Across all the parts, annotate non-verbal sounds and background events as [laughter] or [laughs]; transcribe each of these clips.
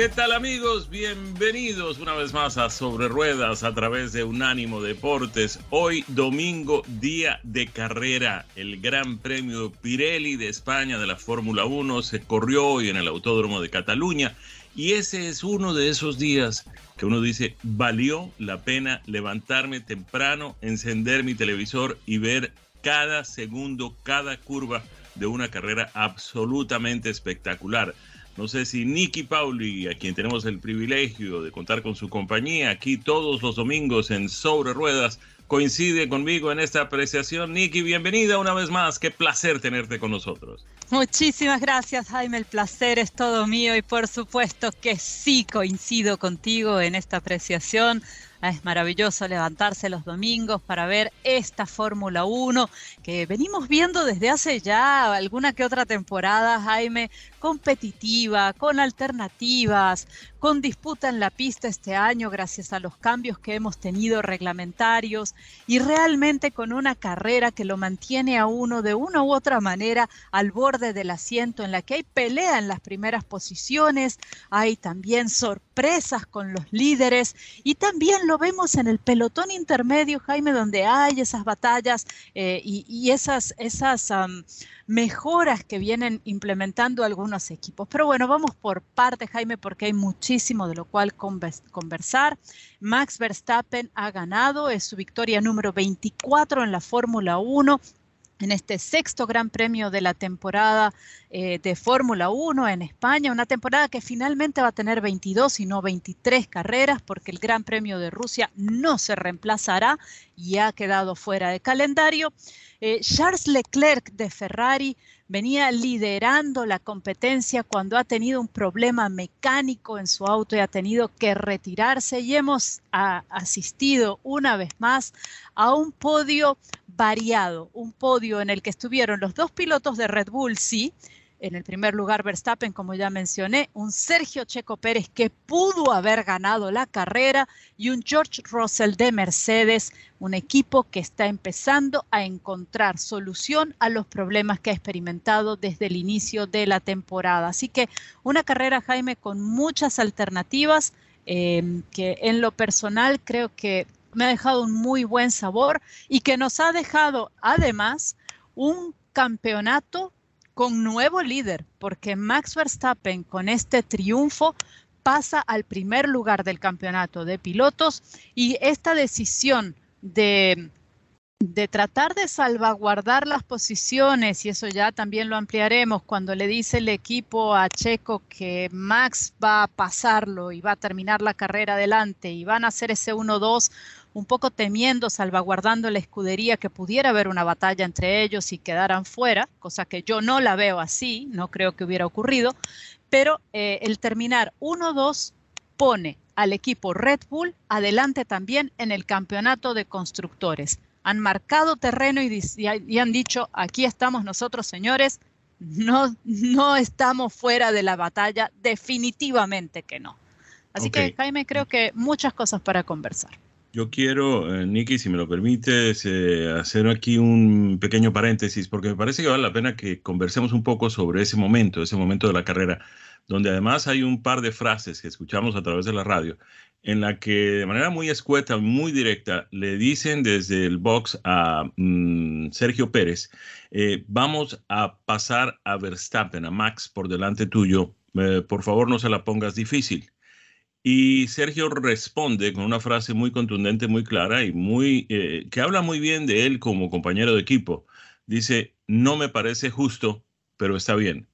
¿Qué tal amigos? Bienvenidos una vez más a Sobre Ruedas a través de Unánimo Deportes. Hoy domingo, día de carrera. El Gran Premio Pirelli de España de la Fórmula 1 se corrió hoy en el Autódromo de Cataluña y ese es uno de esos días que uno dice, valió la pena levantarme temprano, encender mi televisor y ver cada segundo, cada curva de una carrera absolutamente espectacular. No sé si Nicky Pauli, a quien tenemos el privilegio de contar con su compañía aquí todos los domingos en Sobre Ruedas, coincide conmigo en esta apreciación. Nicky, bienvenida una vez más. Qué placer tenerte con nosotros. Muchísimas gracias, Jaime. El placer es todo mío y por supuesto que sí coincido contigo en esta apreciación. Es maravilloso levantarse los domingos para ver esta Fórmula 1 que venimos viendo desde hace ya alguna que otra temporada, Jaime, competitiva, con alternativas, con disputa en la pista este año gracias a los cambios que hemos tenido reglamentarios y realmente con una carrera que lo mantiene a uno de una u otra manera al borde del asiento en la que hay pelea en las primeras posiciones, hay también sorpresas con los líderes y también lo vemos en el pelotón intermedio, Jaime, donde hay esas batallas eh, y, esas, esas mejoras que vienen implementando algunos equipos. Pero bueno, vamos por parte, Jaime, porque hay muchísimo de lo cual conversar. Max Verstappen ha ganado, es su victoria número 24 en la Fórmula 1 en este sexto Gran Premio de la temporada eh, de Fórmula 1 en España, una temporada que finalmente va a tener 22 y no 23 carreras, porque el Gran Premio de Rusia no se reemplazará y ha quedado fuera de calendario. Eh, Charles Leclerc de Ferrari venía liderando la competencia cuando ha tenido un problema mecánico en su auto y ha tenido que retirarse y hemos asistido una vez más a un podio variado, un podio en el que estuvieron los dos pilotos de Red Bull, sí, en el primer lugar Verstappen, como ya mencioné, un Sergio Checo Pérez que pudo haber ganado la carrera y un George Russell de Mercedes, un equipo que está empezando a encontrar solución a los problemas que ha experimentado desde el inicio de la temporada. Así que una carrera, Jaime, con muchas alternativas. Eh, que en lo personal creo que me ha dejado un muy buen sabor y que nos ha dejado además un campeonato con nuevo líder, porque Max Verstappen con este triunfo pasa al primer lugar del campeonato de pilotos y esta decisión de, de tratar de salvaguardar las posiciones, y eso ya también lo ampliaremos cuando le dice el equipo a Checo que Max va a pasarlo y va a terminar la carrera adelante y van a hacer ese 1-2 un poco temiendo, salvaguardando la escudería, que pudiera haber una batalla entre ellos y quedaran fuera, cosa que yo no la veo así, no creo que hubiera ocurrido, pero eh, el terminar 1-2 pone al equipo Red Bull adelante también en el campeonato de constructores. Han marcado terreno y, han dicho, aquí estamos nosotros, señores, no, no estamos fuera de la batalla, definitivamente que no. Así que, Jaime, creo que muchas cosas para conversar. Yo quiero, eh, Nicky, si me lo permites, eh, hacer aquí un pequeño paréntesis, porque me parece que vale la pena que conversemos un poco sobre ese momento, ese momento de la carrera, donde además hay un par de frases que escuchamos a través de la radio, en la que de manera muy escueta, muy directa, le dicen desde el box a mm, Sergio Pérez, eh, vamos a pasar a Verstappen, a Max por delante tuyo, eh, por favor no se la pongas difícil. Y Sergio responde con una frase muy contundente, muy clara y muy eh, que habla muy bien de él como compañero de equipo. Dice, no me parece justo, pero está bien.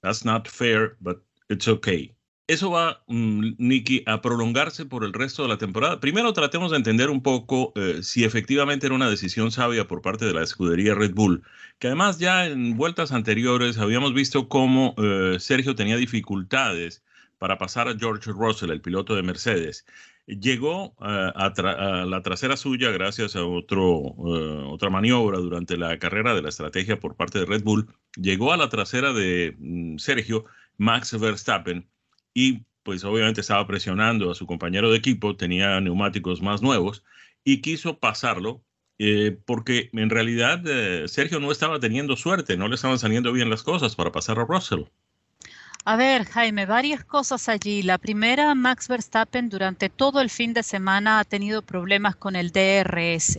That's not fair, but it's okay. Eso va, mm, Nicky, a prolongarse por el resto de la temporada. Primero tratemos de entender un poco eh, si efectivamente era una decisión sabia por parte de la escudería Red Bull, que además ya en vueltas anteriores habíamos visto cómo eh, Sergio tenía dificultades para pasar a George Russell, el piloto de Mercedes. Llegó eh, a, la trasera suya gracias a otro, eh, otra maniobra durante la carrera de la estrategia por parte de Red Bull. Llegó a la trasera de mm, Sergio, Max Verstappen, y pues obviamente estaba presionando a su compañero de equipo, tenía neumáticos más nuevos y quiso pasarlo eh, porque en realidad Sergio no estaba teniendo suerte, no le estaban saliendo bien las cosas para pasar a Russell. A ver, Jaime, varias cosas allí. La primera, Max Verstappen durante todo el fin de semana ha tenido problemas con el DRS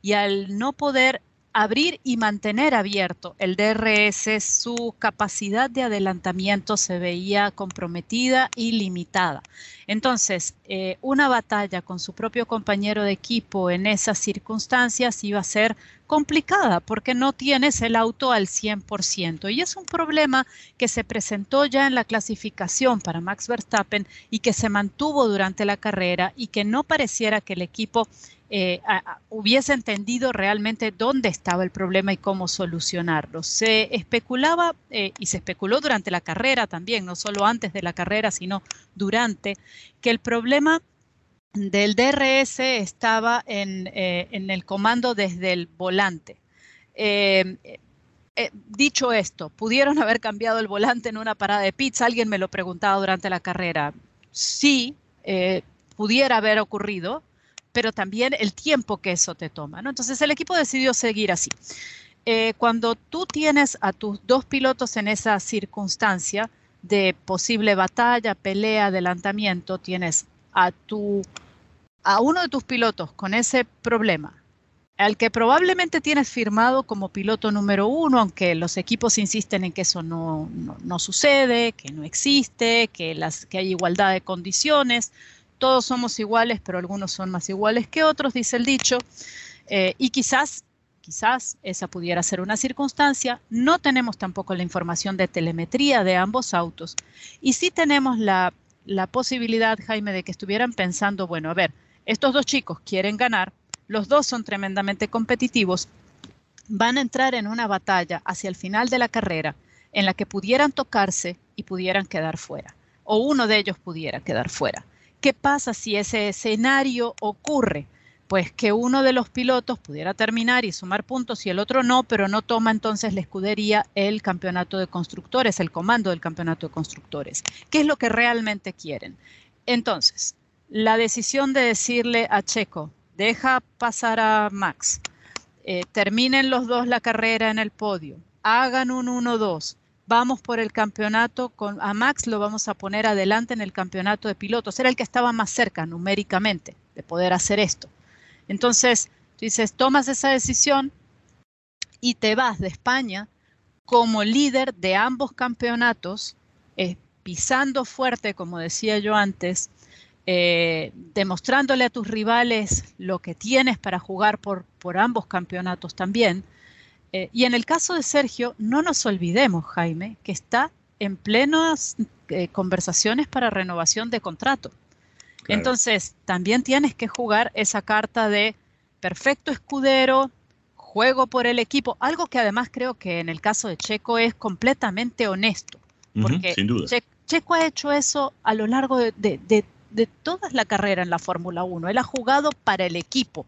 y al no poder abrir y mantener abierto el DRS, su capacidad de adelantamiento se veía comprometida y limitada. Entonces, eh, una batalla con su propio compañero de equipo en esas circunstancias iba a ser complicada porque no tienes el auto al 100%. Y es un problema que se presentó ya en la clasificación para Max Verstappen y que se mantuvo durante la carrera y que no pareciera que el equipo eh, hubiese entendido realmente dónde estaba el problema y cómo solucionarlo. Se especulaba, eh, y se especuló durante la carrera también, no solo antes de la carrera, sino durante, que el problema del DRS estaba en, eh, en el comando desde el volante. dicho esto, ¿pudieron haber cambiado el volante en una parada de pizza? Alguien me lo preguntaba durante la carrera. Sí, pudiera haber ocurrido, pero también el tiempo que eso te toma. ¿no? Entonces el equipo decidió seguir así. Eh, cuando tú tienes a tus dos pilotos en esa circunstancia de posible batalla, pelea, adelantamiento, tienes a, tu, a uno de tus pilotos con ese problema, al que probablemente tienes firmado como piloto número uno, aunque los equipos insisten en que eso no, no, sucede, que no existe, que, las, que hay igualdad de condiciones todos somos iguales, pero algunos son más iguales que otros, dice el dicho, eh, y quizás, quizás esa pudiera ser una circunstancia. No tenemos tampoco la información de telemetría de ambos autos, y sí tenemos la, la posibilidad, Jaime, de que estuvieran pensando, bueno, a ver, estos dos chicos quieren ganar, los dos son tremendamente competitivos, van a entrar en una batalla hacia el final de la carrera en la que pudieran tocarse y pudieran quedar fuera, o uno de ellos pudiera quedar fuera. ¿Qué pasa si ese escenario ocurre? Pues que uno de los pilotos pudiera terminar y sumar puntos y el otro no, pero no toma entonces la escudería el campeonato de constructores, el comando del campeonato de constructores. ¿Qué es lo que realmente quieren? Entonces, la decisión de decirle a Checo, deja pasar a Max, eh, terminen los dos la carrera en el podio, hagan un 1-2, vamos por el campeonato, con, a Max lo vamos a poner adelante en el campeonato de pilotos. Era el que estaba más cerca numéricamente de poder hacer esto. Entonces, dices, tomas esa decisión y te vas de España como líder de ambos campeonatos, eh, pisando fuerte, como decía yo antes, eh, demostrándole a tus rivales lo que tienes para jugar por, por ambos campeonatos también. Eh, y en el caso de Sergio, no nos olvidemos, Jaime, que está en plenas eh, conversaciones para renovación de contrato. Entonces, también tienes que jugar esa carta de perfecto escudero, juego por el equipo, algo que además creo que en el caso de Checo es completamente honesto, porque Checo ha hecho eso a lo largo de, de toda la carrera en la Fórmula 1. Él ha jugado para el equipo,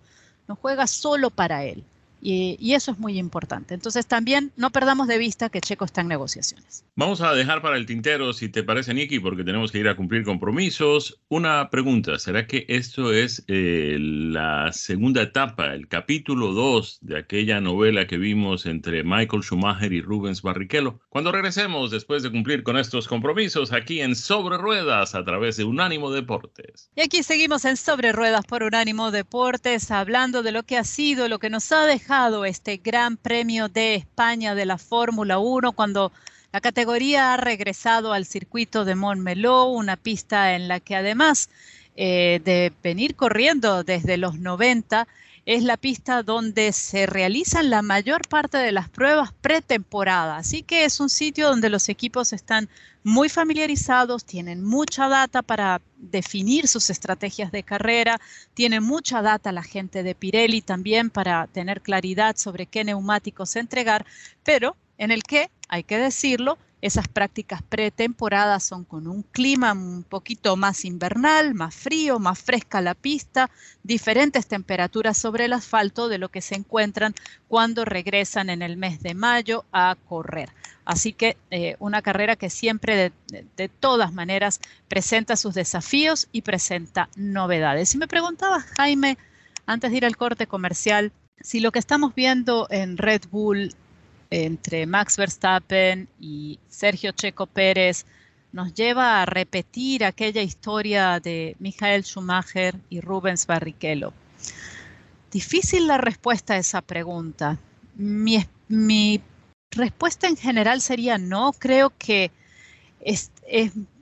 no juega solo para él. Y, eso es muy importante. Entonces también no perdamos de vista que Checo está en negociaciones. Vamos a dejar para el tintero, si te parece, Nicky, porque tenemos que ir a cumplir compromisos. Una pregunta, ¿será que esto es eh, la segunda etapa, el capítulo 2 de aquella novela que vimos entre Michael Schumacher y Rubens Barrichello? Cuando regresemos, después de cumplir con estos compromisos, aquí en Sobre Ruedas, a través de Unánimo Deportes. Y aquí seguimos en Sobre Ruedas por Unánimo Deportes, hablando de lo que ha sido, lo que nos ha dejado este Gran Premio de España de la Fórmula 1 cuando La categoría ha regresado al circuito de Montmeló, una pista en la que además eh, de venir corriendo desde los 90, es la pista donde se realizan la mayor parte de las pruebas pretemporada. Así que es un sitio donde los equipos están muy familiarizados, tienen mucha data para definir sus estrategias de carrera, tiene mucha data la gente de Pirelli también para tener claridad sobre qué neumáticos entregar, pero en el que, hay que decirlo, esas prácticas pretemporadas son con un clima un poquito más invernal, más frío, más fresca la pista, diferentes temperaturas sobre el asfalto de lo que se encuentran cuando regresan en el mes de mayo a correr. Así que eh, una carrera que siempre de, todas maneras presenta sus desafíos y presenta novedades. Y me preguntaba Jaime, antes de ir al corte comercial, si lo que estamos viendo en Red Bull entre Max Verstappen y Sergio Checo Pérez nos lleva a repetir aquella historia de Michael Schumacher y Rubens Barrichello. Difícil la respuesta a esa pregunta. Mi, respuesta en general sería no. Creo que es,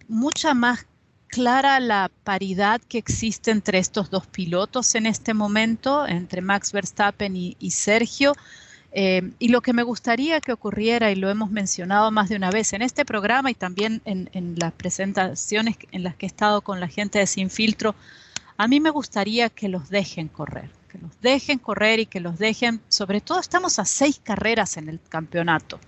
mucha más clara la paridad que existe entre estos dos pilotos en este momento, entre Max Verstappen y Sergio. Eh, y lo que me gustaría que ocurriera, y lo hemos mencionado más de una vez en este programa y también en, las presentaciones en las que he estado con la gente de Sin Filtro, a mí me gustaría que los dejen correr, que los dejen correr y que los dejen, sobre todo estamos a seis carreras en el campeonato,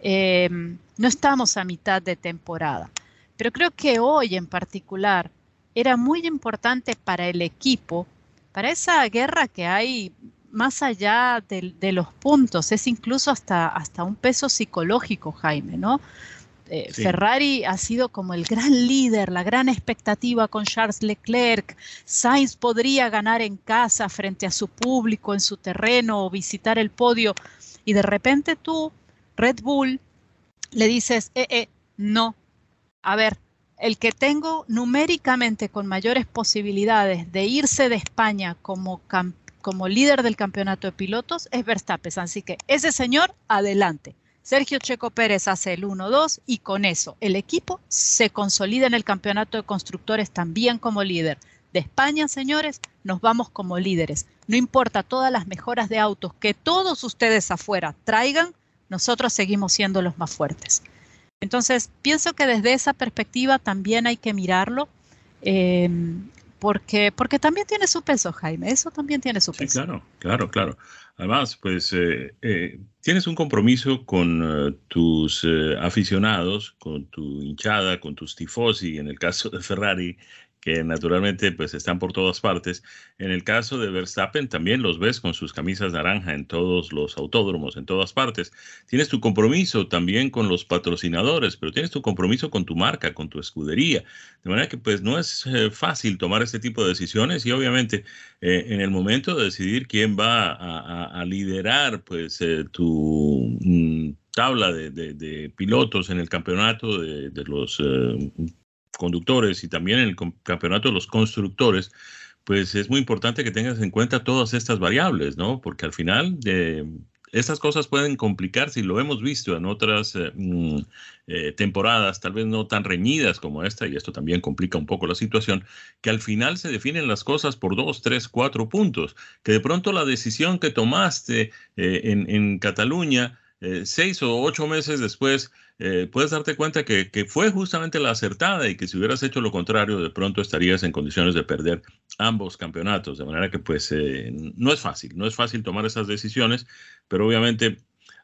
eh, no estamos a mitad de temporada, pero creo que hoy en particular era muy importante para el equipo, para esa guerra que hay más allá de, los puntos, es incluso hasta, hasta un peso psicológico, Jaime, ¿no? Eh, Ferrari ha sido como el gran líder, la gran expectativa con Charles Leclerc. Sainz podría ganar en casa frente a su público, en su terreno o visitar el podio. Y de repente tú, Red Bull, le dices, eh, eh, no. A ver, el que tengo numéricamente con mayores posibilidades de irse de España como campeón como líder del campeonato de pilotos es Verstappen. Así que ese señor, adelante. Sergio Checo Pérez hace el 1-2 y con eso el equipo se consolida en el campeonato de constructores también como líder. De España, señores, nos vamos como líderes. No importa todas las mejoras de autos que todos ustedes afuera traigan, nosotros seguimos siendo los más fuertes. Entonces, pienso que desde esa perspectiva también hay que mirarlo. Eh, porque, porque también tiene su peso, Jaime, eso también tiene su peso. Sí, claro, claro, claro. Además, pues eh, eh, tienes un compromiso con eh, tus aficionados, con tu hinchada, con tus tifosi, en el caso de Ferrari, que naturalmente pues están por todas partes. En el caso de Verstappen también los ves con sus camisas naranja en todos los autódromos, en todas partes. Tienes tu compromiso también con los patrocinadores, pero tienes tu compromiso con tu marca, con tu escudería. De manera que pues no es eh, fácil tomar este tipo de decisiones y obviamente eh, en el momento de decidir quién va a, liderar pues eh, tu mm, tabla de, pilotos en el campeonato de, los conductores y también en el campeonato de los constructores, pues es muy importante que tengas en cuenta todas estas variables, ¿no? Porque al final de estas cosas pueden complicarse y lo hemos visto en otras eh, mm, eh, temporadas, tal vez no tan reñidas como esta, y esto también complica un poco la situación, que al final se definen las cosas por dos, tres, cuatro puntos, que de pronto la decisión que tomaste eh, en Cataluña, seis o ocho meses después, eh, puedes darte cuenta que, fue justamente la acertada y que si hubieras hecho lo contrario, de pronto estarías en condiciones de perder ambos campeonatos. De manera que pues eh, no es fácil, no es fácil tomar esas decisiones, pero obviamente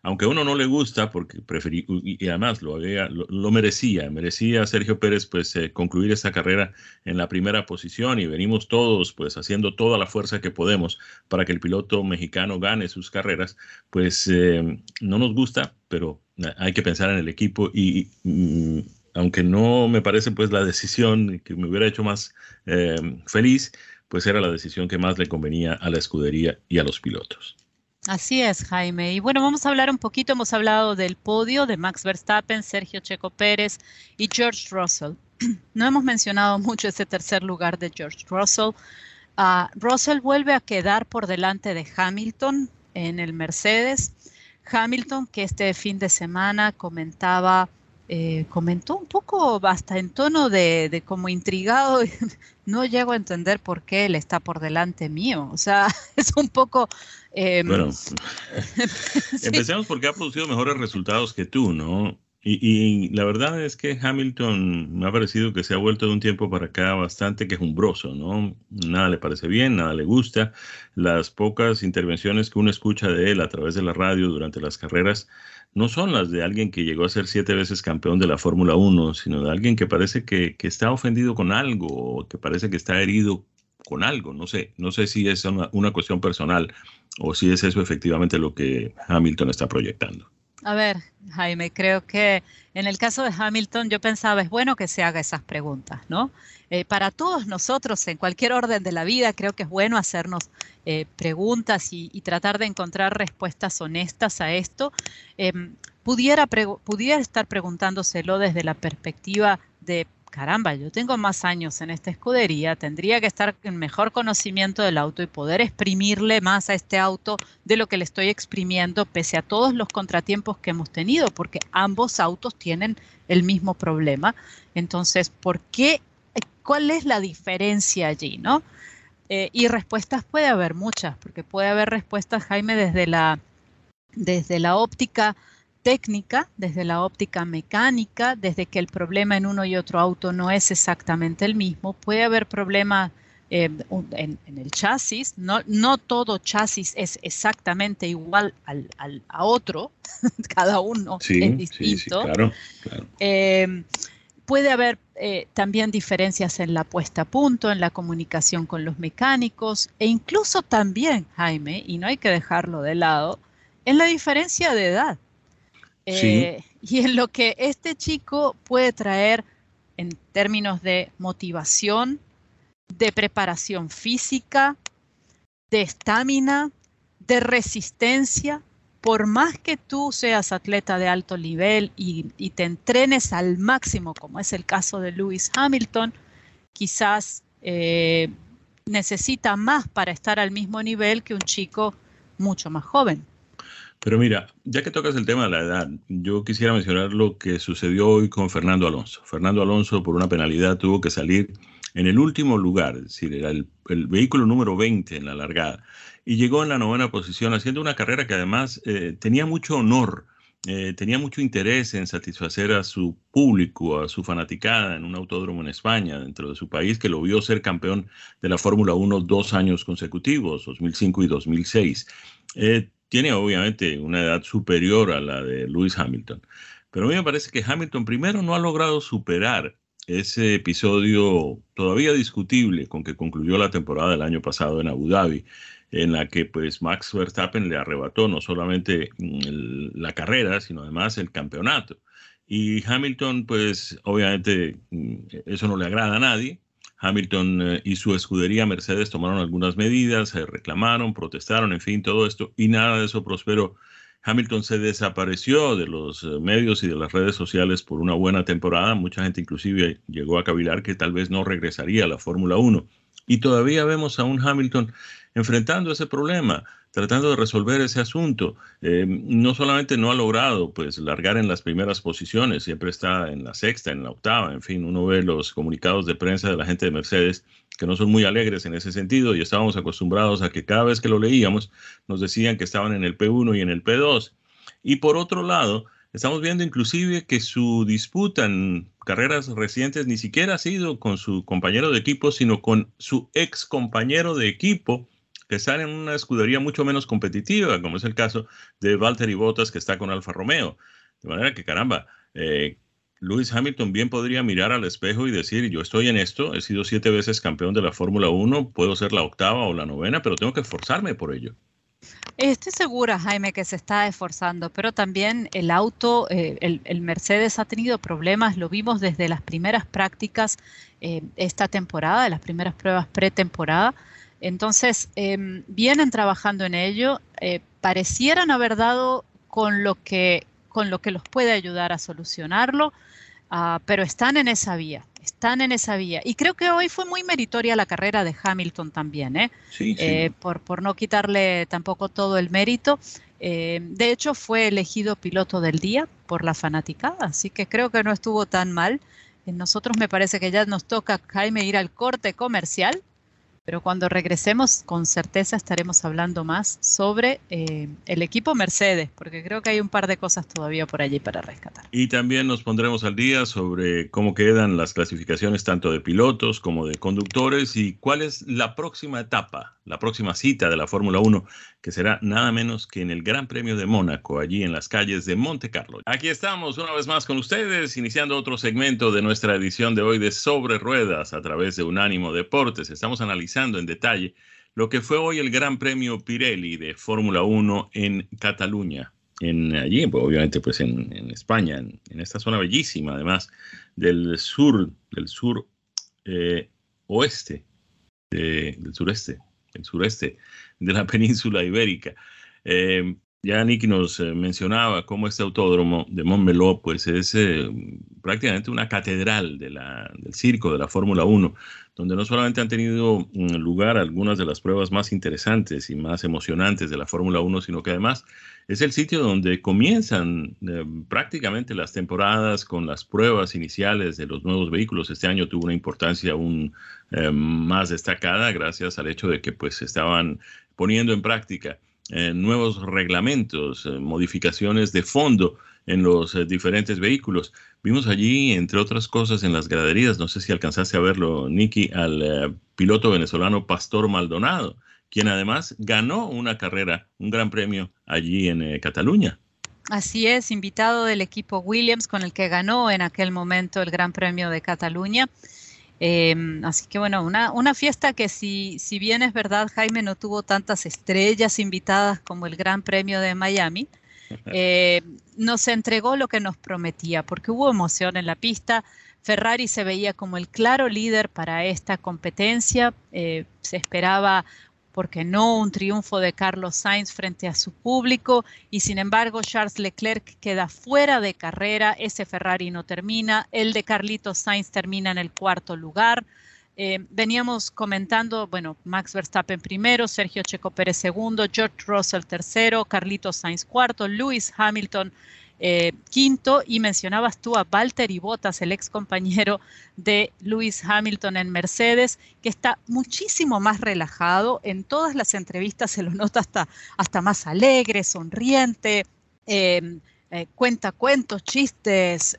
aunque a uno no le gusta, porque preferí, y, además lo, lo, merecía, merecía Sergio Pérez pues eh, concluir esta carrera en la primera posición y venimos todos pues haciendo toda la fuerza que podemos para que el piloto mexicano gane sus carreras, pues eh, no nos gusta, pero hay que pensar en el equipo y, mm, aunque no me parece pues la decisión que me hubiera hecho más eh, feliz, pues era la decisión que más le convenía a la escudería y a los pilotos. Así es, Jaime. Y bueno, vamos a hablar un poquito, hemos hablado del podio de Max Verstappen, Sergio Checo Pérez y George Russell. [clears throat] No hemos mencionado mucho ese tercer lugar de George Russell. Uh, Russell vuelve a quedar por delante de Hamilton en el Mercedes. Hamilton, que este fin de semana comentaba, eh, comentó un poco hasta en tono de, como intrigado, [laughs] no llego a entender por qué él está por delante mío. O sea, [laughs] es un poco... Em, bueno, [laughs] empecemos porque ha producido mejores resultados que tú, ¿no? Y, la verdad es que Hamilton me ha parecido que se ha vuelto de un tiempo para acá bastante quejumbroso, ¿no? Nada le parece bien, nada le gusta. Las pocas intervenciones que uno escucha de él a través de la radio durante las carreras no son las de alguien que llegó a ser siete veces campeón de la Fórmula 1, sino de alguien que parece que, está ofendido con algo, o que parece que está herido con algo. No sé, no sé si es una cuestión personal o si es eso efectivamente lo que Hamilton está proyectando. A ver, Jaime, creo que en el caso de Hamilton yo pensaba, es bueno que se haga esas preguntas, ¿no? Eh, para todos nosotros, en cualquier orden de la vida, creo que es bueno hacernos eh, preguntas y, tratar de encontrar respuestas honestas a esto. Em, pudiera, pudiera estar preguntándoselo desde la perspectiva de caramba, yo tengo más años en esta escudería, tendría que estar en mejor conocimiento del auto y poder exprimirle más a este auto de lo que le estoy exprimiendo pese a todos los contratiempos que hemos tenido, porque ambos autos tienen el mismo problema. Entonces, ¿por qué? ¿Cuál es la diferencia allí, no? Eh, y respuestas puede haber muchas, porque puede haber respuestas, Jaime, desde la, desde la óptica técnica, desde la óptica mecánica, desde que el problema en uno y otro auto no es exactamente el mismo. Puede haber problemas eh, en, el chasis, no, no todo chasis es exactamente igual al, a otro, [laughs] cada uno es distinto. claro, eh, puede haber eh, también diferencias en la puesta a punto, en la comunicación con los mecánicos e incluso también, Jaime, y no hay que dejarlo de lado, en la diferencia de edad. Eh, [laughs] y en lo que este chico puede traer en términos de motivación, de preparación física, de estamina, de resistencia, por más que tú seas atleta de alto nivel y, te entrenes al máximo, como es el caso de Lewis Hamilton, quizás eh, necesita más para estar al mismo nivel que un chico mucho más joven. Pero mira, ya que tocas el tema de la edad, yo quisiera mencionar lo que sucedió hoy con Fernando Alonso. Fernando Alonso, por una penalidad, tuvo que salir en el último lugar, es decir, era el, vehículo número 20 en la largada, y llegó en la novena posición, haciendo una carrera que además eh, tenía mucho honor, eh, tenía mucho interés en satisfacer a su público, a su fanaticada en un autódromo en España, dentro de su país, que lo vio ser campeón de la Fórmula 1 dos años consecutivos, 2005 y 2006. Eh, tiene obviamente una edad superior a la de Lewis Hamilton. Pero a mí me parece que Hamilton primero no ha logrado superar ese episodio todavía discutible con que concluyó la temporada del año pasado en Abu Dhabi, en la que pues Max Verstappen le arrebató no solamente mm, la carrera, sino además el campeonato. Y Hamilton pues obviamente mm, eso no le agrada a nadie, Hamilton eh, y su escudería Mercedes tomaron algunas medidas, se reclamaron, protestaron, en fin, todo esto, y nada de eso prosperó. Hamilton se desapareció de los eh, medios y de las redes sociales por una buena temporada. Mucha gente inclusive llegó a cavilar que tal vez no regresaría a la Fórmula 1. Y todavía vemos a un Hamilton enfrentando ese problema tratando de resolver ese asunto. Eh, no solamente no ha logrado pues largar en las primeras posiciones, siempre está en la sexta, en la octava, en fin, uno ve los comunicados de prensa de la gente de Mercedes que no son muy alegres en ese sentido y estábamos acostumbrados a que cada vez que lo leíamos nos decían que estaban en el P1 y en el P2. Y por otro lado, estamos viendo inclusive que su disputa en carreras recientes ni siquiera ha sido con su compañero de equipo, sino con su ex compañero de equipo, que están en una escudería mucho menos competitiva, como es el caso de Valtteri Bottas, que está con Alfa Romeo. De manera que, caramba, eh, Lewis Hamilton bien podría mirar al espejo y decir, yo estoy en esto, he sido siete veces campeón de la Fórmula 1, puedo ser la octava o la novena, pero tengo que esforzarme por ello. Estoy segura, Jaime, que se está esforzando, pero también el auto, eh, el, Mercedes ha tenido problemas, lo vimos desde las primeras prácticas eh, esta temporada, de las primeras pruebas pretemporada. Entonces, em, vienen trabajando en ello, eh, parecieran haber dado con lo, que, con lo que los puede ayudar a solucionarlo. ah, pero están en esa vía, están en esa vía. Y creo que hoy fue muy meritoria la carrera de Hamilton también, ¿eh? Sí, eh, por, por, no quitarle tampoco todo el mérito. Eh, de hecho, fue elegido piloto del día por la fanaticada, así que creo que no estuvo tan mal. Nosotros me parece que ya nos toca, Jaime, ir al corte comercial pero cuando regresemos, con certeza estaremos hablando más sobre eh, el equipo Mercedes, porque creo que hay un par de cosas todavía por allí para rescatar. Y también nos pondremos al día sobre cómo quedan las clasificaciones tanto de pilotos como de conductores y cuál es la próxima etapa, la próxima cita de la Fórmula 1, que será nada menos que en el Gran Premio de Mónaco, allí en las calles de Monte Carlo. Aquí estamos una vez más con ustedes, iniciando otro segmento de nuestra edición de hoy de Sobre Ruedas a través de Unánimo Deportes. Estamos analizando en detalle lo que fue hoy el Gran Premio Pirelli de Fórmula 1 en Cataluña. En, allí, pues, obviamente, pues en, España, en, esta zona bellísima, además, del sur, del sur eh, oeste, del sureste, el sureste de la [laughs] península ibérica. Eh, ya Nicky nos eh, mencionaba cómo este autódromo de Montmeló pues es prácticamente una catedral de la, del circo de la Fórmula 1 donde no solamente han tenido mm, lugar algunas de las pruebas más interesantes y más emocionantes de la Fórmula 1, sino que además es el sitio donde comienzan eh, prácticamente las temporadas con las pruebas iniciales de los nuevos vehículos. Este año tuvo una importancia aún eh, más destacada gracias al hecho de que pues estaban poniendo en práctica eh, nuevos reglamentos, modificaciones de fondo en los diferentes vehículos. Vimos allí, entre otras cosas, en las graderías, no sé si alcanzaste a verlo, Nicky, al eh, piloto venezolano Pastor Maldonado, quien además ganó una carrera, un gran premio allí en eh, Cataluña. Así es, invitado del equipo Williams con el que ganó en aquel momento el Gran Premio de Cataluña. Em, así que bueno, una, una fiesta que si, si, bien es verdad, Jaime no tuvo tantas estrellas invitadas como el Gran Premio de Miami, eh, nos entregó lo que nos prometía, porque hubo emoción en la pista. Ferrari se veía como el claro líder para esta competencia. Eh, se esperaba, porque no, un triunfo de Carlos Sainz frente a su público y sin embargo Charles Leclerc queda fuera de carrera. Ese Ferrari no termina. El de Carlitos Sainz termina en el cuarto lugar. Eh, veníamos comentando, bueno, Max Verstappen primero, Sergio Checo Pérez segundo, George Russell tercero, Carlitos Sainz cuarto, Lewis Hamilton eh, quinto y mencionabas tú a Valtteri Bottas, el ex compañero de Lewis Hamilton en Mercedes, que está muchísimo más relajado. En todas las entrevistas se lo nota hasta, hasta más alegre, sonriente. Eh, cuenta cuentos, chistes,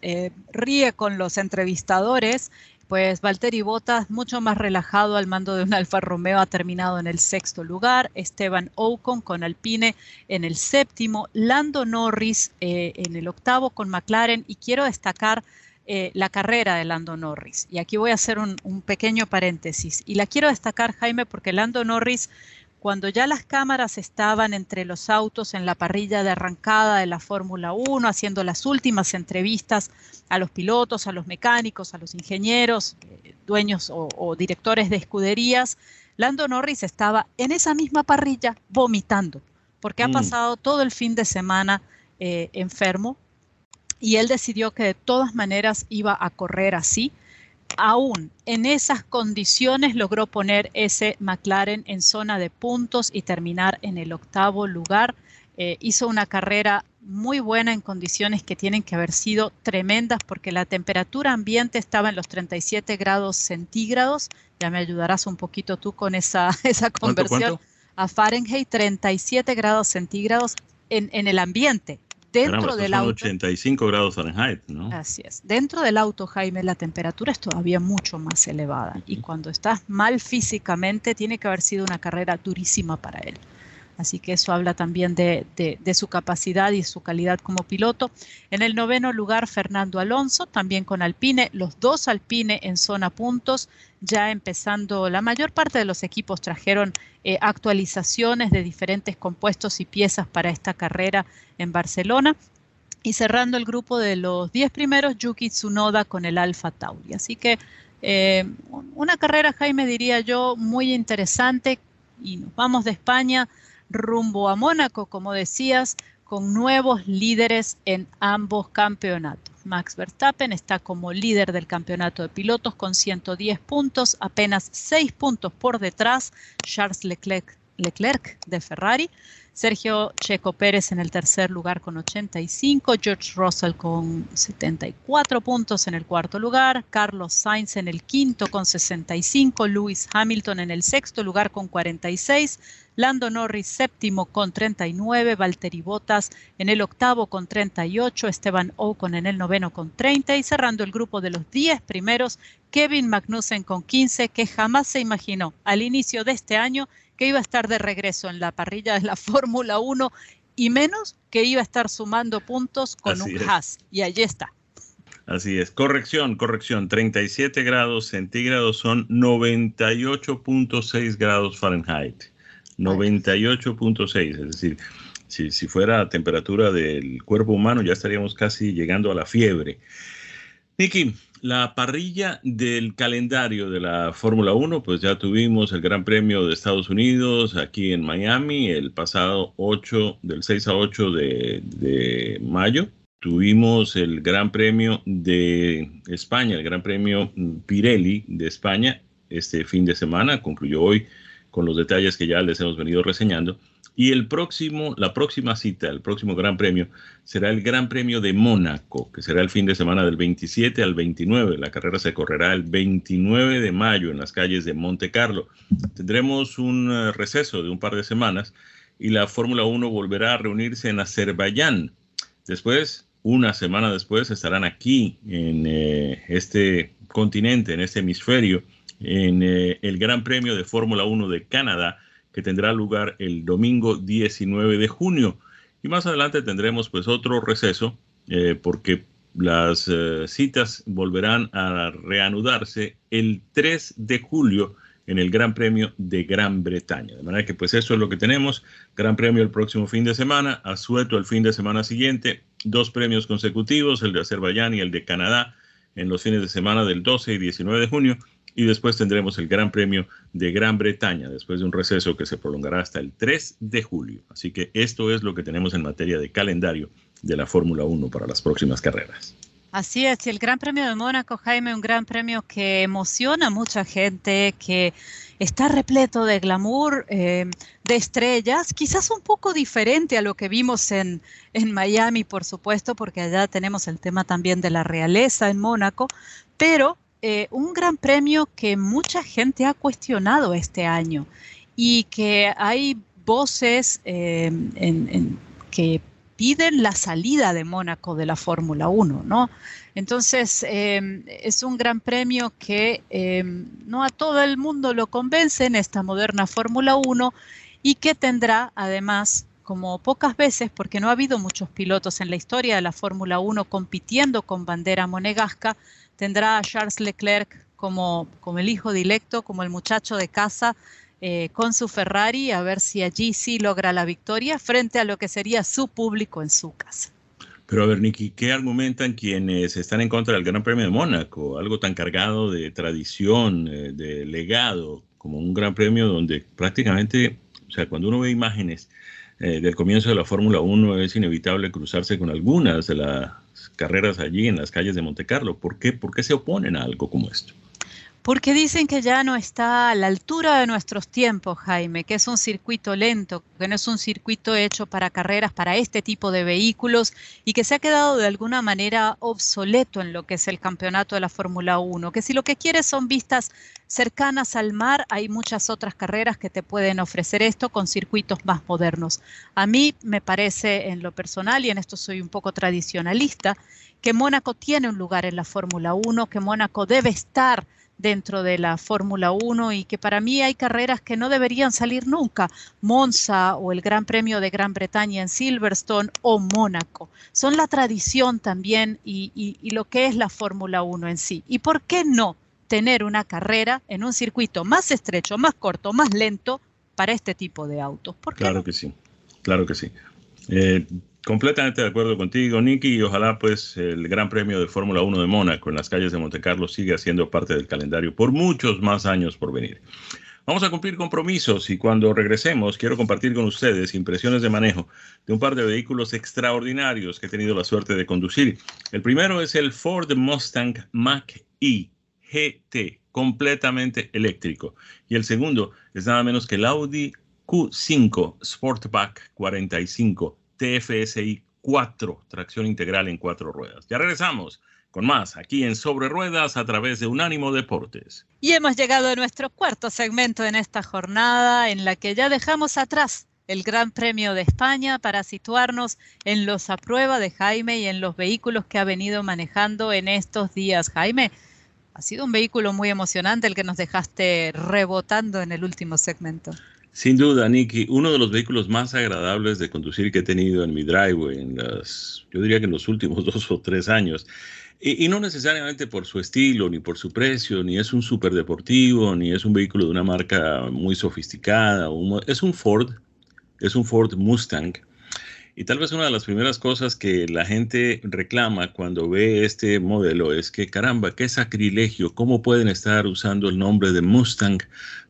ríe con los entrevistadores pues Valtteri Bottas, mucho más relajado al mando de un [laughs] Alfa Romeo, ha terminado en el sexto lugar. Esteban Ocon con Alpine en el séptimo. Lando Norris eh, en el octavo con McLaren. Y quiero destacar eh, la carrera de Lando Norris. Y aquí voy a hacer un, un pequeño paréntesis. Y la quiero destacar, Jaime, porque Lando Norris cuando ya las cámaras estaban entre los autos en la parrilla de arrancada de la Fórmula 1, haciendo las últimas entrevistas a los pilotos, a los mecánicos, a los ingenieros, eh, dueños o, directores de escuderías, Lando Norris estaba en esa misma parrilla vomitando, porque ha mm. pasado todo el fin de semana eh, enfermo y él decidió que de todas maneras iba a correr así aún en esas condiciones logró poner ese McLaren en zona de puntos y terminar en el octavo lugar. Eh, hizo una carrera muy buena en condiciones que tienen que haber sido tremendas porque la temperatura ambiente estaba en los 37 grados centígrados. Ya me ayudarás un poquito tú con esa, [laughs] esa conversión a Fahrenheit, 37 grados centígrados en, en el ambiente dentro del auto. 85 grados Fahrenheit, ¿no? Así es. Dentro del auto, Jaime, la temperatura es todavía mucho más elevada. Y cuando estás mal físicamente, tiene que haber sido una carrera durísima para él. Así que eso habla también de, su capacidad y su calidad como piloto. En el noveno lugar, Fernando Alonso, también con Alpine, los dos Alpine en zona puntos, ya empezando, la mayor parte de los equipos trajeron eh, actualizaciones de diferentes compuestos y piezas para esta carrera en Barcelona. Y cerrando el grupo de los 10 primeros, Yuki Tsunoda con el Alfa Tauri. Así que eh, una carrera, Jaime, diría yo, muy interesante. Y nos vamos de España rumbo a Mónaco, como decías, con nuevos líderes en ambos campeonatos. Max Verstappen está como líder del campeonato de pilotos con 110 puntos, apenas 6 puntos por detrás Charles Leclerc, Leclerc de Ferrari. Sergio Checo Pérez en el tercer lugar con 85, George Russell con 74 puntos en el cuarto lugar, Carlos Sainz en el quinto con 65, Lewis Hamilton en el sexto lugar con 46, Lando Norris séptimo con 39, Valtteri Bottas en el octavo con 38, Esteban Ocon en el noveno con 30 y cerrando el grupo de los 10 primeros, Kevin Magnussen con 15, que jamás se imaginó al inicio de este año que iba a estar de regreso en la parrilla de la [laughs] Fórmula 1 y menos que iba a estar sumando puntos con un Haas. Y allí está. Así es. Corrección, corrección. 37 grados centígrados son 98.6 grados Fahrenheit. 98.6, es decir, si, si fuera temperatura del cuerpo humano ya estaríamos casi llegando a la fiebre. Niki, la parrilla del calendario de la Fórmula 1, pues ya tuvimos el Gran Premio de Estados Unidos aquí en Miami el pasado 8, del 6 a 8 de, mayo. Tuvimos el Gran Premio de España, el Gran Premio Pirelli de España este fin de semana, concluyó hoy con los detalles que ya les hemos venido reseñando. Y el próximo, la próxima cita, el próximo Gran Premio, será el Gran Premio de Mónaco, que será el fin de semana del 27 al 29. La carrera se correrá el 29 de mayo en las calles de Monte Carlo. Tendremos un eh, receso de un par de semanas y la Fórmula 1 volverá a reunirse en Azerbaiyán. Después, una semana después, estarán aquí en eh, este continente, en este hemisferio, en eh, el Gran Premio de Fórmula 1 de Canadá que tendrá lugar el domingo 19 de junio. Y más adelante tendremos pues otro receso eh, porque las eh, citas volverán a reanudarse el 3 de julio en el Gran Premio de Gran Bretaña. De manera que pues eso es lo que tenemos. Gran Premio el próximo fin de semana, Asueto el fin de semana siguiente, dos premios consecutivos, el de Azerbaiyán y el de Canadá en los fines de semana del 12 y 19 de junio y después tendremos el Gran Premio de Gran Bretaña, después de un receso que se prolongará hasta el 3 de julio. Así que esto es lo que tenemos en materia de calendario de la Fórmula 1 para las próximas carreras. Así es, y el Gran Premio de Mónaco, Jaime, un gran premio que emociona a mucha gente, que está repleto de glamour, eh, de estrellas, quizás un poco diferente a lo que vimos en, en Miami, por supuesto, porque allá tenemos el tema también de la realeza en Mónaco, pero eh, un gran premio que mucha gente ha cuestionado este año y que hay voces eh, que piden la salida de Mónaco de la Fórmula 1, ¿no? Entonces, eh, es un gran premio que no a todo el mundo lo convence en esta moderna Fórmula 1 y que tendrá además como pocas veces, porque no ha habido muchos pilotos en la historia de la Fórmula 1 compitiendo con bandera monegasca, tendrá a Charles Leclerc como, como el hijo directo, como el muchacho de casa, eh, con su Ferrari, a ver si allí sí logra la victoria frente a lo que sería su público en su casa. Pero a ver, Nicky, ¿qué argumentan quienes están en contra del Gran Premio de Mónaco? Algo tan cargado de tradición, eh, de legado, como un Gran Premio donde prácticamente, o sea, cuando uno ve imágenes eh, del comienzo de la Fórmula 1 es inevitable cruzarse con algunas de las carreras allí en las calles de Monte Carlo. ¿Por qué, ¿Por qué se oponen a algo como esto? Porque dicen que ya no está a la altura de nuestros tiempos, Jaime, que es un circuito lento, que no es un circuito hecho para carreras, para este tipo de vehículos y que se ha quedado de alguna manera obsoleto en lo que es el campeonato de la Fórmula 1, que si lo que quieres son vistas cercanas al mar, hay muchas otras carreras que te pueden ofrecer esto con circuitos más modernos. A mí me parece en lo personal, y en esto soy un poco tradicionalista, que Mónaco tiene un lugar en la Fórmula 1, que Mónaco debe estar dentro de la Fórmula 1 y que para mí hay carreras que no deberían salir nunca, Monza o el Gran Premio de Gran Bretaña en Silverstone o Mónaco. Son la tradición también y, y lo que es la Fórmula 1 en sí. ¿Y por qué no tener una carrera en un circuito más estrecho, más corto, más lento para este tipo de autos? claro que sí, claro que sí. Eh, completamente de acuerdo contigo, Nicky, y ojalá pues el Gran Premio de Fórmula 1 de Mónaco en las calles de Monte Carlo siga siendo parte del calendario por muchos más años por venir. Vamos a cumplir compromisos y cuando regresemos quiero compartir con ustedes impresiones de manejo de un par de vehículos extraordinarios que he tenido la suerte de conducir. El primero es el Ford Mustang Mach-E GT, completamente eléctrico. Y el segundo es nada menos que el Audi Q5 Sportback 45 TFSI 4, tracción integral en cuatro ruedas. Ya regresamos con más aquí en Sobre Ruedas a través de Unánimo Deportes. Y hemos llegado a nuestro cuarto segmento en esta jornada en la que ya dejamos atrás el Gran Premio de España para situarnos en los a prueba de Jaime y en los vehículos que ha venido manejando en estos días. Jaime, ha sido un vehículo muy emocionante el que nos dejaste rebotando en el último segmento. Sin duda, Nicky, uno de los vehículos más agradables de conducir que he tenido en mi driveway, en las, yo diría que en los últimos [laughs] dos o tres años. Y, no necesariamente por su estilo, ni por su precio, ni es un superdeportivo, ni es un vehículo de una marca muy sofisticada. es un Ford, es un Ford Mustang. Y tal vez una de las primeras cosas que la gente reclama cuando ve este modelo es que, caramba, qué sacrilegio, ¿cómo pueden estar usando el nombre de Mustang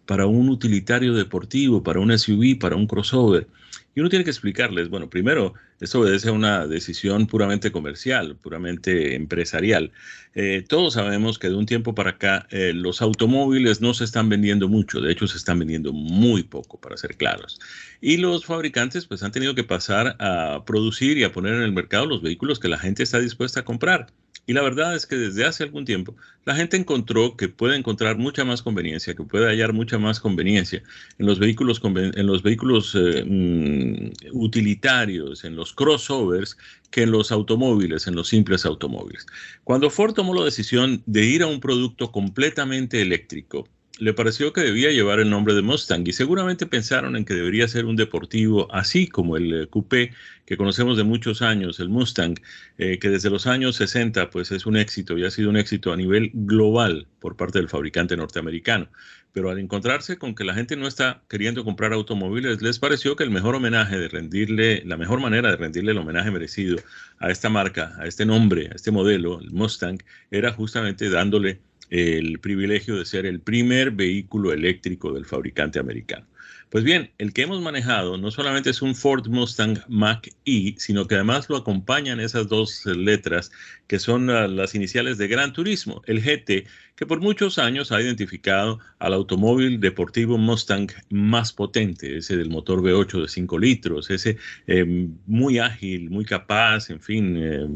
para un utilitario deportivo, para un SUV, para un crossover? Y uno tiene que explicarles, bueno, primero, esto obedece a una decisión puramente comercial, puramente empresarial. Eh, todos sabemos que de un tiempo para acá eh, los automóviles no se están vendiendo mucho, de hecho se están vendiendo muy poco, para ser claros. Y los fabricantes pues han tenido que pasar a producir y a poner en el mercado los vehículos que la gente está dispuesta a comprar. Y la verdad es que desde hace algún tiempo la gente encontró que puede encontrar mucha más conveniencia, que puede hallar mucha más conveniencia en los vehículos, en los vehículos eh, mm, utilitarios, en los crossovers, que en los automóviles, en los simples automóviles. Cuando Ford tomó la decisión de ir a un producto completamente eléctrico, le pareció que debía llevar el nombre de Mustang y seguramente pensaron en que debería ser un deportivo así como el eh, coupé que conocemos de muchos años, el Mustang, eh, que desde los años 60 pues es un éxito y ha sido un éxito a nivel global por parte del fabricante norteamericano. Pero al encontrarse con que la gente no está queriendo comprar automóviles, les pareció que el mejor homenaje de rendirle, la mejor manera de rendirle el homenaje merecido a esta marca, a este nombre, a este modelo, el Mustang, era justamente dándole el privilegio de ser el primer vehículo eléctrico del fabricante americano. Pues bien, el que hemos manejado no solamente es un Ford Mustang Mach-E, sino que además lo acompañan esas dos letras que son las iniciales de Gran Turismo, el GT, que por muchos años ha identificado al automóvil deportivo Mustang más potente, ese del motor V8 de 5 litros, ese eh, muy ágil, muy capaz, en fin, eh,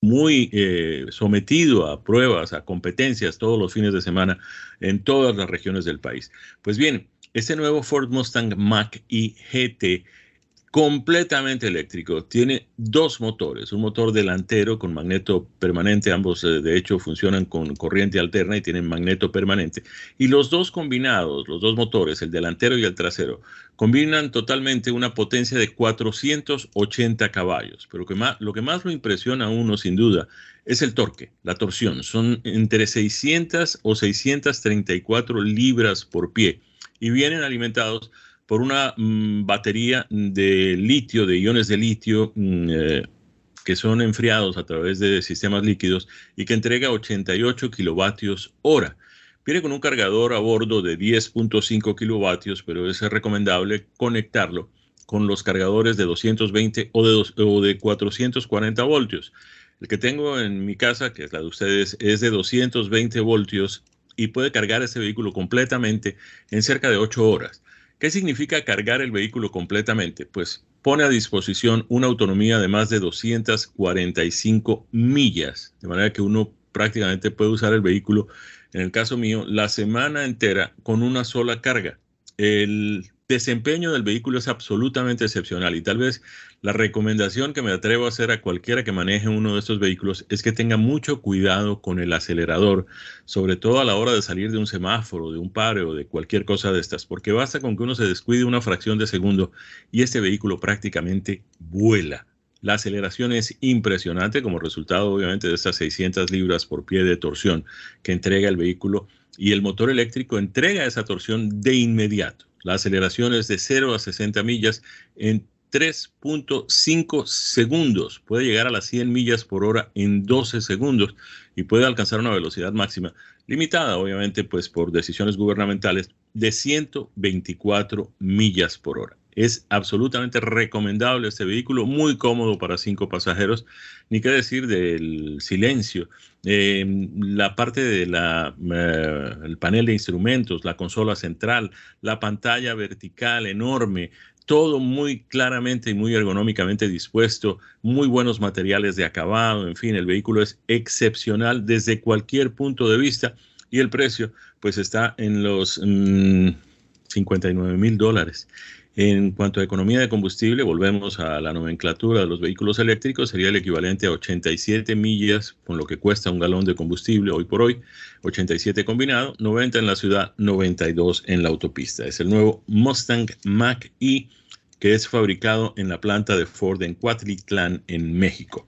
muy eh, sometido a pruebas, a competencias todos los fines de semana en todas las regiones del país. Pues bien, este nuevo Ford Mustang Mach-E GT completamente eléctrico. Tiene dos motores, un motor delantero con magneto permanente, ambos eh, de hecho funcionan con corriente alterna y tienen magneto permanente. Y los dos combinados, los dos motores, el delantero y el trasero, combinan totalmente una potencia de 480 caballos. Pero lo que más lo impresiona a uno sin duda es el torque, la torsión. Son entre 600 o 634 libras por pie y vienen alimentados por una mm, batería de litio, de iones de litio, mm, eh, que son enfriados a través de sistemas líquidos y que entrega 88 kilovatios hora. Viene con un cargador a bordo de 10.5 kilovatios, pero es recomendable conectarlo con los cargadores de 220 o de, o de 440 voltios. El que tengo en mi casa, que es la de ustedes, es de 220 voltios y puede cargar ese vehículo completamente en cerca de 8 horas. ¿Qué significa cargar el vehículo completamente? Pues pone a disposición una autonomía de más de 245 millas, de manera que uno prácticamente puede usar el vehículo, en el caso mío, la semana entera con una sola carga. El desempeño del vehículo es absolutamente excepcional y tal vez la recomendación que me atrevo a hacer a cualquiera que maneje uno de estos vehículos es que tenga mucho cuidado con el acelerador, sobre todo a la hora de salir de un semáforo, de un paro o de cualquier cosa de estas, porque basta con que uno se descuide una fracción de segundo y este vehículo prácticamente vuela. La aceleración es impresionante como resultado obviamente de estas 600 libras por pie de torsión que entrega el vehículo y el motor eléctrico entrega esa torsión de inmediato. La aceleración es de 0 a 60 millas en 3.5 segundos. Puede llegar a las 100 millas por hora en 12 segundos y puede alcanzar una velocidad máxima limitada, obviamente, pues por decisiones gubernamentales de 124 millas por hora. Es absolutamente recomendable este vehículo, muy cómodo para cinco pasajeros, ni qué decir del silencio. Eh, la parte del eh, panel de instrumentos, la consola central, la pantalla vertical enorme, todo muy claramente y muy ergonómicamente dispuesto, muy buenos materiales de acabado, en fin, el vehículo es excepcional desde cualquier punto de vista y el precio pues está en los 59 mm, mil dólares. En cuanto a economía de combustible, volvemos a la nomenclatura de los vehículos eléctricos, sería el equivalente a 87 millas con lo que cuesta un galón de combustible hoy por hoy, 87 combinado, 90 en la ciudad, 92 en la autopista. Es el nuevo Mustang Mach-E que es fabricado en la planta de Ford en Cuatlitlán, en México.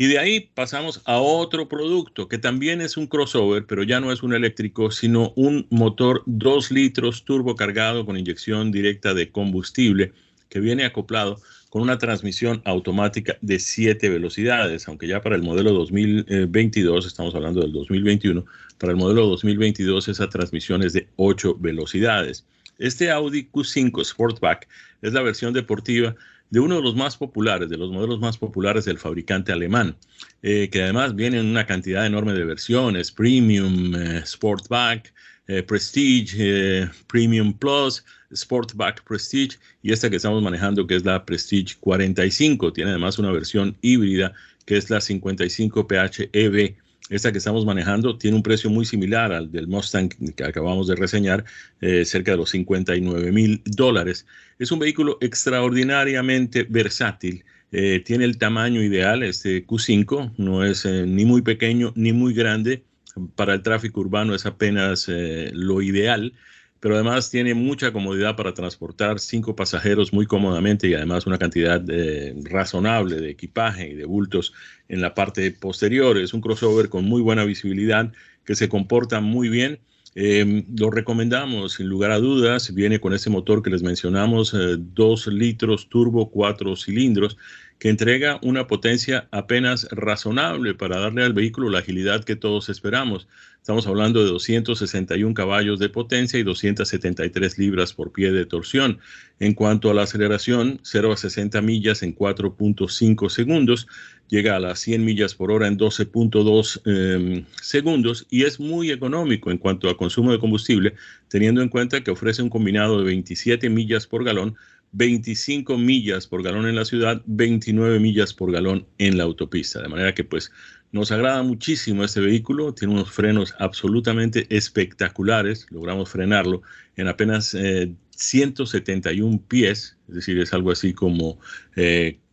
Y de ahí pasamos a otro producto que también es un crossover, pero ya no es un eléctrico, sino un motor 2 litros turbo cargado con inyección directa de combustible que viene acoplado con una transmisión automática de 7 velocidades, aunque ya para el modelo 2022, estamos hablando del 2021, para el modelo 2022 esa transmisión es de 8 velocidades. Este Audi Q5 Sportback es la versión deportiva de uno de los más populares, de los modelos más populares del fabricante alemán, eh, que además viene en una cantidad enorme de versiones, Premium, eh, Sportback, eh, Prestige, Premium Plus, Sportback Prestige y esta que estamos manejando que es la Prestige 45. Tiene además una versión híbrida que es la 55 PHEV esta que estamos manejando tiene un precio muy similar al del Mustang que acabamos de reseñar, eh, cerca de los 59 mil dólares. Es un vehículo extraordinariamente versátil. Eh, tiene el tamaño ideal, este Q5, no es eh, ni muy pequeño ni muy grande. Para el tráfico urbano es apenas lo ideal pero además tiene mucha comodidad para transportar cinco pasajeros muy cómodamente y además una cantidad eh, razonable de equipaje y de bultos en la parte posterior. Es un crossover con muy buena visibilidad que se comporta muy bien. Eh, lo recomendamos sin lugar a dudas. Viene con ese motor que les mencionamos, 2 eh, litros turbo, 4 cilindros, que entrega una potencia apenas razonable para darle al vehículo la agilidad que todos esperamos. Estamos hablando de 261 caballos de potencia y 273 libras por pie de torsión. En cuanto a la aceleración, 0 a 60 millas en 4.5 segundos, llega a las 100 millas por hora en 12.2 em, segundos y es muy económico en cuanto a consumo de combustible, teniendo en cuenta que ofrece un combinado de 27 millas por galón 25 millas por galón en la ciudad, 29 millas por galón en la autopista. De manera que pues nos agrada muchísimo este vehículo, tiene unos frenos absolutamente espectaculares, logramos frenarlo en apenas 171 eh, pies, es decir, es algo así como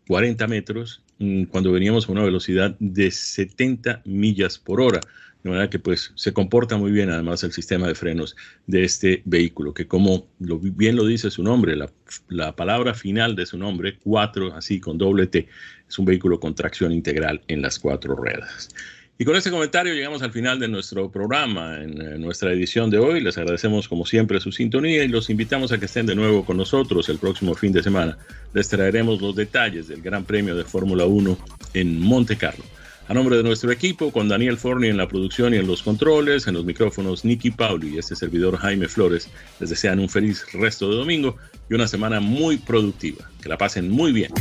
40 eh, metros, mm, cuando veníamos a una velocidad de 70 millas por hora. De manera que pues se comporta muy bien además el sistema de frenos de este vehículo, que como bien lo dice su nombre, la, la palabra final de su nombre, 4, así con doble T, es un vehículo con tracción integral en las cuatro ruedas. Y con este comentario llegamos al final de nuestro programa, en nuestra edición de hoy. Les agradecemos como siempre su sintonía y los invitamos a que estén de nuevo con nosotros el próximo fin de semana. Les traeremos los detalles del Gran Premio de Fórmula 1 en Monte Carlo. A nombre de nuestro equipo, con Daniel Forni en la producción y en los controles, en los micrófonos Nicky Pauli y este servidor Jaime Flores, les desean un feliz resto de domingo y una semana muy productiva. Que la pasen muy bien.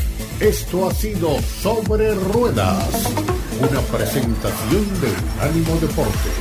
Esto ha sido Sobre Ruedas, una presentación de Unánimo Deportes.